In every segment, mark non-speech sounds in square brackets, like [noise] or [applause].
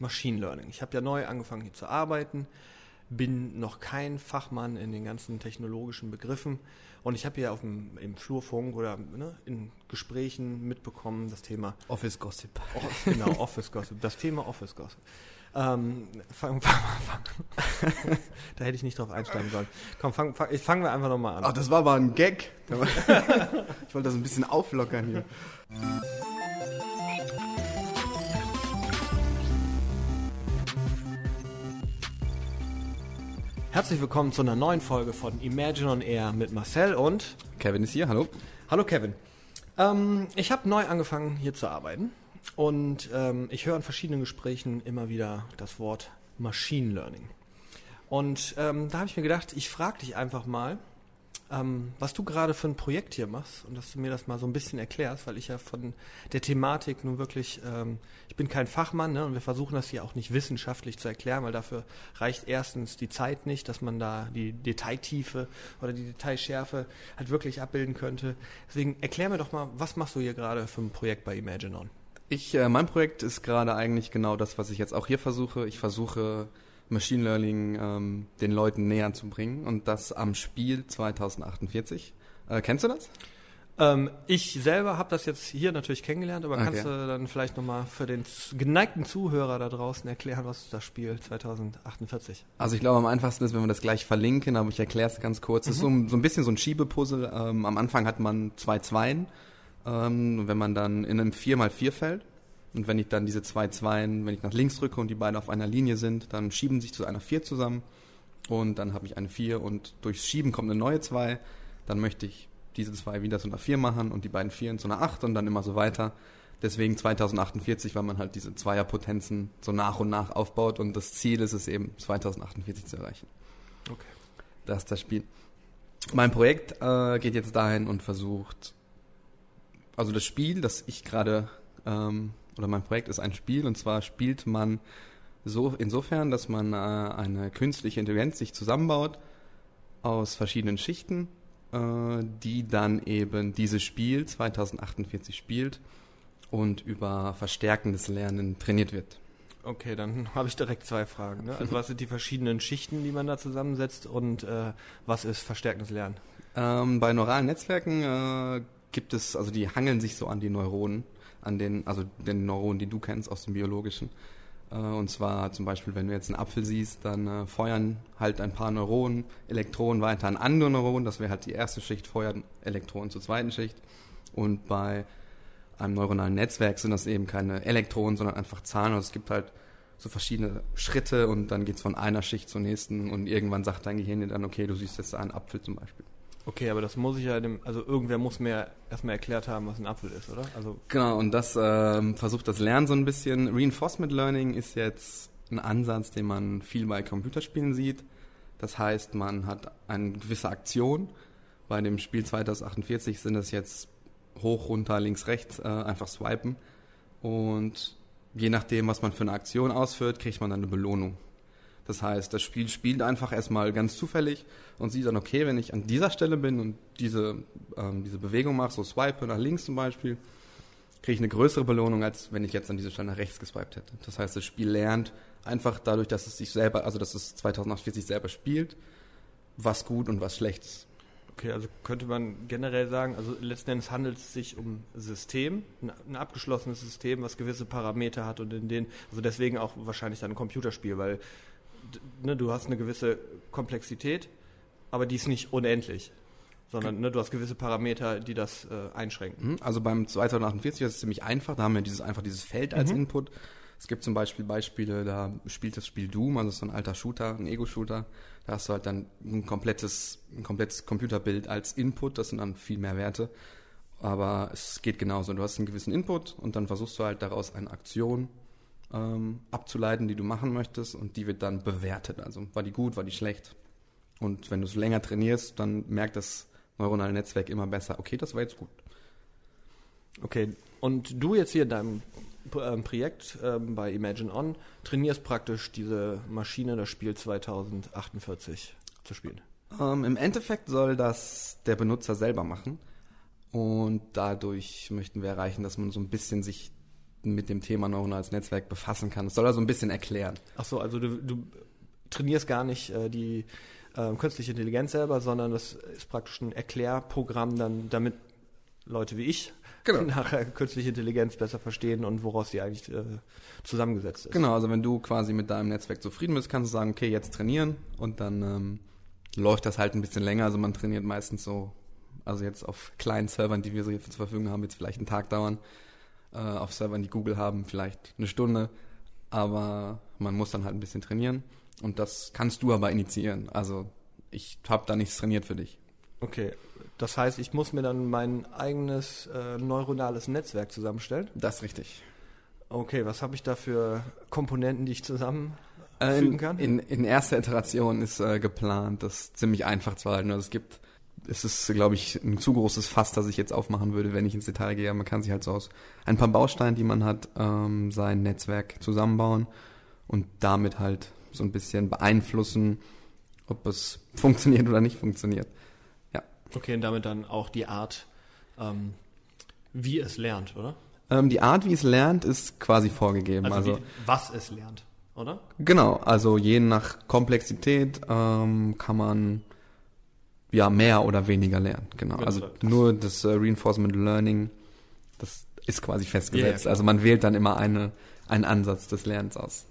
Machine Learning. Ich habe ja neu angefangen hier zu arbeiten, bin noch kein Fachmann in den ganzen technologischen Begriffen und ich habe hier auf dem, im Flurfunk oder ne, in Gesprächen mitbekommen das Thema Office Gossip. Oh, genau, Office Gossip. Das Thema Office Gossip. Ähm, fang, fang, fang. [laughs] da hätte ich nicht drauf einsteigen sollen. Komm, fangen fang, fangen wir einfach nochmal an. Ach, das war aber ein Gag. [laughs] ich wollte das ein bisschen auflockern hier. Herzlich willkommen zu einer neuen Folge von Imagine on Air mit Marcel und Kevin ist hier, hallo. Hallo Kevin. Ähm, ich habe neu angefangen hier zu arbeiten und ähm, ich höre in verschiedenen Gesprächen immer wieder das Wort Machine Learning. Und ähm, da habe ich mir gedacht, ich frage dich einfach mal, ähm, was du gerade für ein Projekt hier machst und dass du mir das mal so ein bisschen erklärst, weil ich ja von der Thematik nun wirklich, ähm, ich bin kein Fachmann ne, und wir versuchen das hier auch nicht wissenschaftlich zu erklären, weil dafür reicht erstens die Zeit nicht, dass man da die Detailtiefe oder die Detailschärfe halt wirklich abbilden könnte. Deswegen erklär mir doch mal, was machst du hier gerade für ein Projekt bei Imaginon? Ich, äh, mein Projekt ist gerade eigentlich genau das, was ich jetzt auch hier versuche. Ich versuche Machine Learning ähm, den Leuten näher zu bringen und das am Spiel 2048. Äh, kennst du das? Ähm, ich selber habe das jetzt hier natürlich kennengelernt, aber okay. kannst du dann vielleicht nochmal für den geneigten Zuhörer da draußen erklären, was das Spiel 2048? Also ich glaube, am einfachsten ist, wenn wir das gleich verlinken, aber ich erkläre es ganz kurz. Es mhm. ist so, so, ein bisschen so ein Schiebepuzzle. Ähm, am Anfang hat man zwei Zweien. Ähm, wenn man dann in einem 4x4-Feld und wenn ich dann diese zwei Zweien, wenn ich nach links drücke und die beiden auf einer Linie sind, dann schieben sich zu einer 4 zusammen. Und dann habe ich eine 4 und durchs Schieben kommt eine neue 2. Dann möchte ich diese zwei wieder zu einer 4 machen und die beiden 4 zu einer 8 und dann immer so weiter. Deswegen 2048, weil man halt diese Zweierpotenzen so nach und nach aufbaut und das Ziel ist es eben 2048 zu erreichen. Okay. Das ist das Spiel. Mein Projekt äh, geht jetzt dahin und versucht, also das Spiel, das ich gerade ähm, oder mein Projekt ist ein Spiel und zwar spielt man so insofern, dass man äh, eine künstliche Intelligenz sich zusammenbaut aus verschiedenen Schichten, äh, die dann eben dieses Spiel 2048 spielt und über verstärkendes Lernen trainiert wird. Okay, dann habe ich direkt zwei Fragen. Ne? Also was sind die verschiedenen Schichten, die man da zusammensetzt und äh, was ist verstärkendes Lernen? Ähm, bei neuralen Netzwerken äh, gibt es, also die hangeln sich so an die Neuronen an den, also den Neuronen, die du kennst aus dem Biologischen. Äh, und zwar zum Beispiel, wenn du jetzt einen Apfel siehst, dann äh, feuern halt ein paar Neuronen Elektronen weiter an andere Neuronen. Das wäre halt die erste Schicht, feuern Elektronen zur zweiten Schicht. Und bei einem neuronalen Netzwerk sind das eben keine Elektronen, sondern einfach Zahlen. Also es gibt halt so verschiedene Schritte und dann geht es von einer Schicht zur nächsten und irgendwann sagt dein Gehirn dir dann, okay, du siehst jetzt einen Apfel zum Beispiel. Okay, aber das muss ich ja dem, also irgendwer muss mir erstmal erklärt haben, was ein Apfel ist, oder? Also genau, und das ähm, versucht das Lernen so ein bisschen. Reinforcement Learning ist jetzt ein Ansatz, den man viel bei Computerspielen sieht. Das heißt, man hat eine gewisse Aktion. Bei dem Spiel 2048 sind das jetzt hoch, runter, links, rechts, äh, einfach swipen. Und je nachdem, was man für eine Aktion ausführt, kriegt man dann eine Belohnung. Das heißt, das Spiel spielt einfach erstmal ganz zufällig und sieht dann, okay, wenn ich an dieser Stelle bin und diese, ähm, diese Bewegung mache, so swipe nach links zum Beispiel, kriege ich eine größere Belohnung, als wenn ich jetzt an dieser Stelle nach rechts geswiped hätte. Das heißt, das Spiel lernt einfach dadurch, dass es sich selber, also dass es 2048 selber spielt, was gut und was schlecht ist. Okay, also könnte man generell sagen, also letzten Endes handelt es sich um System, ein, abgeschlossenes System, was gewisse Parameter hat und in denen, also deswegen auch wahrscheinlich dann ein Computerspiel, weil ne, du hast eine gewisse Komplexität, aber die ist nicht unendlich. Sondern ne, du hast gewisse Parameter, die das äh, einschränken. Mhm, also beim 2048 ist es ziemlich einfach. Da haben wir dieses, einfach dieses Feld als mhm. Input. Es gibt zum Beispiel Beispiele, da spielt das Spiel Doom, also so ein alter Shooter, ein Ego-Shooter. Da hast du halt dann ein komplettes, ein komplettes Computerbild als Input. Das sind dann viel mehr Werte. Aber es geht genauso. Du hast einen gewissen Input und dann versuchst du halt daraus eine Aktion ähm, abzuleiten, die du machen möchtest und die wird dann bewertet. Also war die gut, war die schlecht. Und wenn du es länger trainierst, dann merkt das neuronale Netzwerk immer besser, okay, das war jetzt gut. Okay, und du jetzt hier in deinem ähm, Projekt ähm, bei Imagine On trainierst praktisch diese Maschine, das Spiel 2048 zu spielen. Ähm, Im Endeffekt soll das der Benutzer selber machen. Und dadurch möchten wir erreichen, dass man so ein bisschen sich mit dem Thema neuronales Netzwerk befassen kann. Das soll er so ein bisschen erklären. Ach so, also du, du trainierst gar nicht äh, die äh, künstliche Intelligenz selber, sondern das ist praktisch ein Erklärprogramm dann, damit Leute wie ich genau. [laughs] nachher künstliche Intelligenz besser verstehen und woraus sie eigentlich äh, zusammengesetzt ist. Genau, also wenn du quasi mit deinem Netzwerk zufrieden bist, kannst du sagen, okay, jetzt trainieren und dann ähm, läuft das halt ein bisschen länger. Also man trainiert meistens so, also jetzt auf kleinen Servern, die wir so hier zur Verfügung haben, jetzt vielleicht einen Tag dauern. Äh, auf Servern, die Google haben, vielleicht eine Stunde. Aber man muss dann halt ein bisschen trainieren. Und das kannst du aber initiieren. Also ich habe da nichts trainiert für dich. Okay, das heißt, ich muss mir dann mein eigenes äh, neuronales Netzwerk zusammenstellen? Das ist richtig. Okay, was habe ich da für Komponenten, die ich zusammenfügen kann? In, in erster Iteration ist äh, geplant, das ziemlich einfach zu halten. Also es gibt, es ist, glaube ich, ein zu großes Fass, das ich jetzt aufmachen würde, wenn ich ins Detail gehe. Man kann sich halt so aus ein paar Bausteinen, die man hat, ähm, sein Netzwerk zusammenbauen und damit halt so ein bisschen beeinflussen, ob es [laughs] funktioniert oder nicht funktioniert. Okay, und damit dann auch die Art, ähm, wie es lernt, oder? Ähm, die Art, wie es lernt, ist quasi vorgegeben. Also, also wie, was es lernt, oder? Genau, also je nach Komplexität ähm, kann man ja mehr oder weniger lernen. Genau, also nur das äh, Reinforcement Learning, das ist quasi festgesetzt. Ja, also man wählt dann immer eine, einen Ansatz des Lernens aus.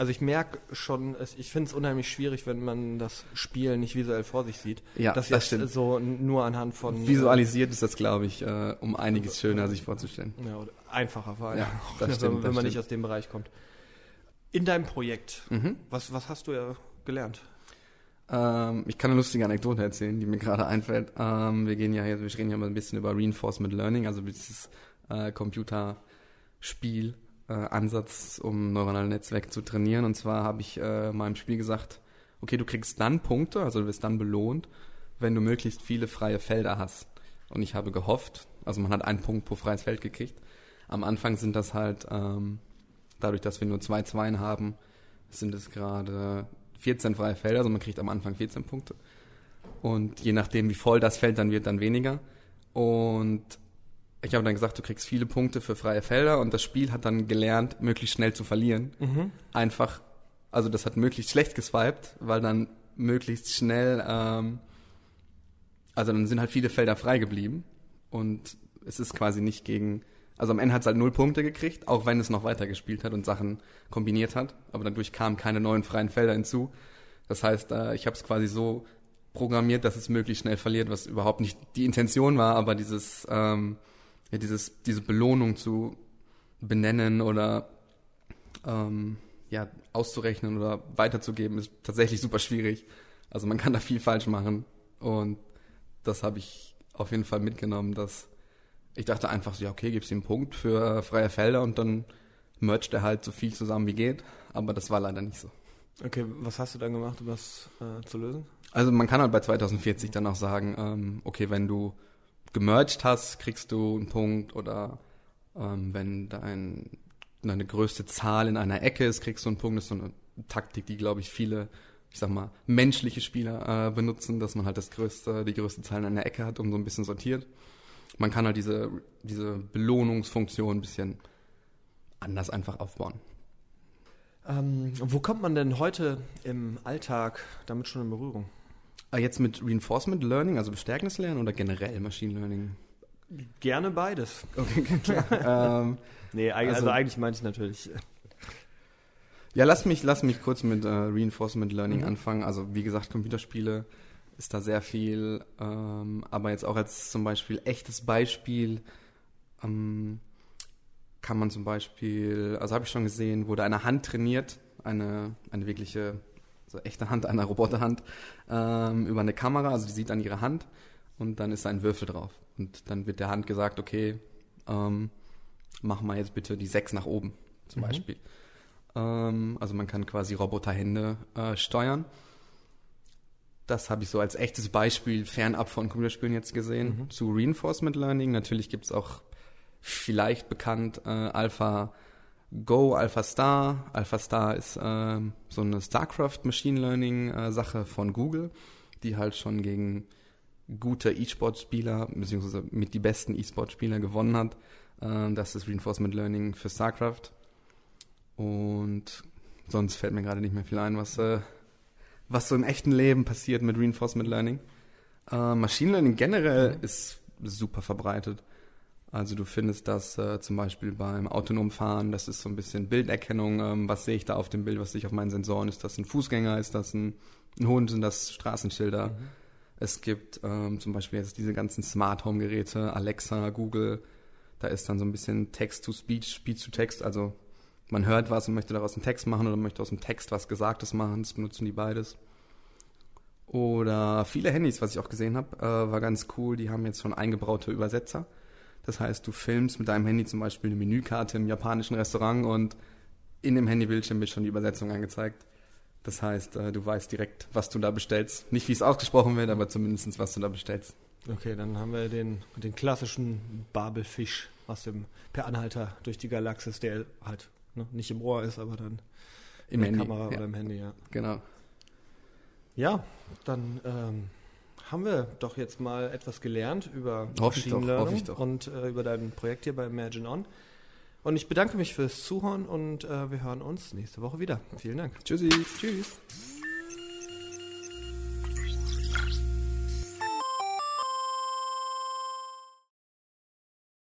Also ich merke schon, ich finde es unheimlich schwierig, wenn man das Spiel nicht visuell vor sich sieht. Ja, das, das stimmt. so nur anhand von... Visualisiert ist das, glaube ich, äh, um einiges schöner sich vorzustellen. Ja, einfacher vor allem, ja, [laughs] das stimmt, wenn, wenn man nicht aus dem Bereich kommt. In deinem Projekt, mhm. was, was hast du ja gelernt? Ähm, ich kann eine lustige Anekdote erzählen, die mir gerade einfällt. Ähm, wir gehen ja hier, wir reden ja mal ein bisschen über Reinforcement Learning, also dieses äh, Computerspiel äh, Ansatz, um neuronale Netzwerke zu trainieren. Und zwar habe ich äh, im Spiel gesagt, okay, du kriegst dann Punkte, also du wirst dann belohnt, wenn du möglichst viele freie Felder hast. Und ich habe gehofft, also man hat einen Punkt pro freies Feld gekriegt. Am Anfang sind das halt, ähm, dadurch, dass wir nur zwei Zweien haben, sind es gerade 14 freie Felder, also man kriegt am Anfang 14 Punkte. Und je nachdem, wie voll das Feld dann wird, dann weniger. Und ich habe dann gesagt, du kriegst viele Punkte für freie Felder und das Spiel hat dann gelernt, möglichst schnell zu verlieren. Mhm. Einfach, also das hat möglichst schlecht geswiped, weil dann möglichst schnell, ähm, also dann sind halt viele Felder frei geblieben und es ist quasi nicht gegen, also am Ende hat es halt null Punkte gekriegt, auch wenn es noch weiter gespielt hat und Sachen kombiniert hat, aber dadurch kamen keine neuen freien Felder hinzu. Das heißt, äh, ich habe es quasi so programmiert, dass es möglichst schnell verliert, was überhaupt nicht die Intention war, aber dieses ähm, ja, dieses, diese Belohnung zu benennen oder ähm, ja, auszurechnen oder weiterzugeben, ist tatsächlich super schwierig. Also man kann da viel falsch machen. Und das habe ich auf jeden Fall mitgenommen, dass ich dachte einfach so, ja, okay, gib's ihm einen Punkt für freie Felder und dann mercht er halt so viel zusammen wie geht. Aber das war leider nicht so. Okay, was hast du dann gemacht, um das äh, zu lösen? Also man kann halt bei 2040 dann auch sagen, ähm, okay, wenn du gemerged hast, kriegst du einen Punkt oder ähm, wenn dein, deine größte Zahl in einer Ecke ist, kriegst du einen Punkt. Das ist so eine Taktik, die, glaube ich, viele, ich sag mal, menschliche Spieler äh, benutzen, dass man halt das größte, die größte Zahl in einer Ecke hat und so ein bisschen sortiert. Man kann halt diese, diese Belohnungsfunktion ein bisschen anders einfach aufbauen. Ähm, wo kommt man denn heute im Alltag damit schon in Berührung? Ah, jetzt mit Reinforcement Learning, also bestärkendes Lernen oder generell Machine Learning? Gerne beides. Okay, [laughs] klar. [laughs] ähm, nee, also, also eigentlich meinte ich natürlich. Ja, lass mich, lass mich kurz mit äh, Reinforcement Learning mhm. anfangen. Also wie gesagt, Computerspiele ist da sehr viel, ähm, aber jetzt auch als zum Beispiel echtes Beispiel ähm, kann man zum Beispiel, also habe ich schon gesehen, wurde eine Hand trainiert, eine, eine wirkliche so echte Hand, eine Roboterhand, ähm, über eine Kamera, also die sieht dann ihre Hand und dann ist ein Würfel drauf. Und dann wird der Hand gesagt, okay, ähm, mach mal jetzt bitte die sechs nach oben, zum mhm. Beispiel. Ähm, also man kann quasi Roboterhände äh, steuern. Das habe ich so als echtes Beispiel fernab von Computerspielen jetzt gesehen. Mhm. Zu Reinforcement Learning. Natürlich gibt es auch vielleicht bekannt äh, Alpha Go Alpha Star. Alpha Star ist äh, so eine StarCraft Machine Learning äh, Sache von Google, die halt schon gegen gute E-Sport-Spieler, beziehungsweise mit die besten E-Sport-Spieler gewonnen hat. Ähm, das ist Reinforcement Learning für StarCraft. Und sonst fällt mir gerade nicht mehr viel ein, was, äh, was so im echten Leben passiert mit Reinforcement Learning. Äh, Machine Learning generell mhm. ist super verbreitet. Also du findest das äh, zum Beispiel beim autonomen Fahren, das ist so ein bisschen Bilderkennung, ähm, was sehe ich da auf dem Bild, was sehe ich auf meinen Sensoren, ist das ein Fußgänger, ist das ein, ein Hund, sind das Straßenschilder. Mhm. Es gibt ähm, zum Beispiel jetzt diese ganzen Smart Home Geräte, Alexa, Google, da ist dann so ein bisschen Text-to-Speech, Speech-to-Text, also man hört was und möchte daraus einen Text machen oder möchte aus dem Text was Gesagtes machen, das benutzen die beides. Oder viele Handys, was ich auch gesehen habe, äh, war ganz cool, die haben jetzt schon eingebaute Übersetzer. Das heißt, du filmst mit deinem Handy zum Beispiel eine Menükarte im japanischen Restaurant und in dem Handybildschirm wird schon die Übersetzung angezeigt. Das heißt, äh, du weißt direkt, was du da bestellst. Nicht, wie es ausgesprochen wird, aber zumindest, was du da bestellst. Okay, dann haben wir den, den klassischen Babelfisch aus dem Per Anhalter durch die Galaxis, der halt ne, nicht im Ohr ist, aber dann Im in der der Kamera ja. oder im Handy, ja. Genau. Ja, dann ähm, haben wir doch jetzt mal etwas gelernt über Machine Learning und äh, über dein Projekt hier bei Imagine On. Und ich bedanke mich fürs Zuhören und äh, wir hören uns nächste Woche wieder. Vielen Dank. Tschüssi. Tschüss.